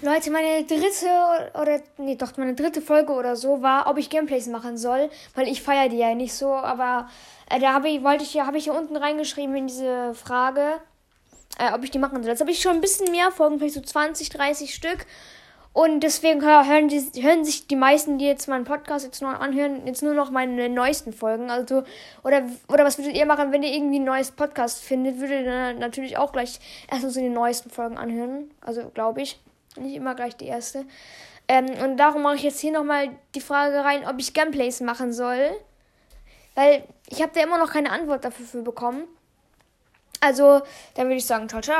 Leute, meine dritte oder nee, doch meine dritte Folge oder so war, ob ich Gameplays machen soll, weil ich feiere die ja nicht so, aber äh, da habe ich wollte ich ja habe ich hier unten reingeschrieben in diese Frage, äh, ob ich die machen soll. Jetzt habe ich schon ein bisschen mehr Folgen, vielleicht so 20, 30 Stück. Und deswegen hören, die, hören sich die meisten, die jetzt meinen Podcast jetzt noch anhören, jetzt nur noch meine neuesten Folgen. Also, oder, oder was würdet ihr machen, wenn ihr irgendwie ein neues Podcast findet? Würdet ihr natürlich auch gleich erstmal so die neuesten Folgen anhören. Also, glaube ich. Nicht immer gleich die erste. Ähm, und darum mache ich jetzt hier nochmal die Frage rein, ob ich Gameplays machen soll. Weil ich habe da immer noch keine Antwort dafür bekommen. Also, dann würde ich sagen, ciao, ciao.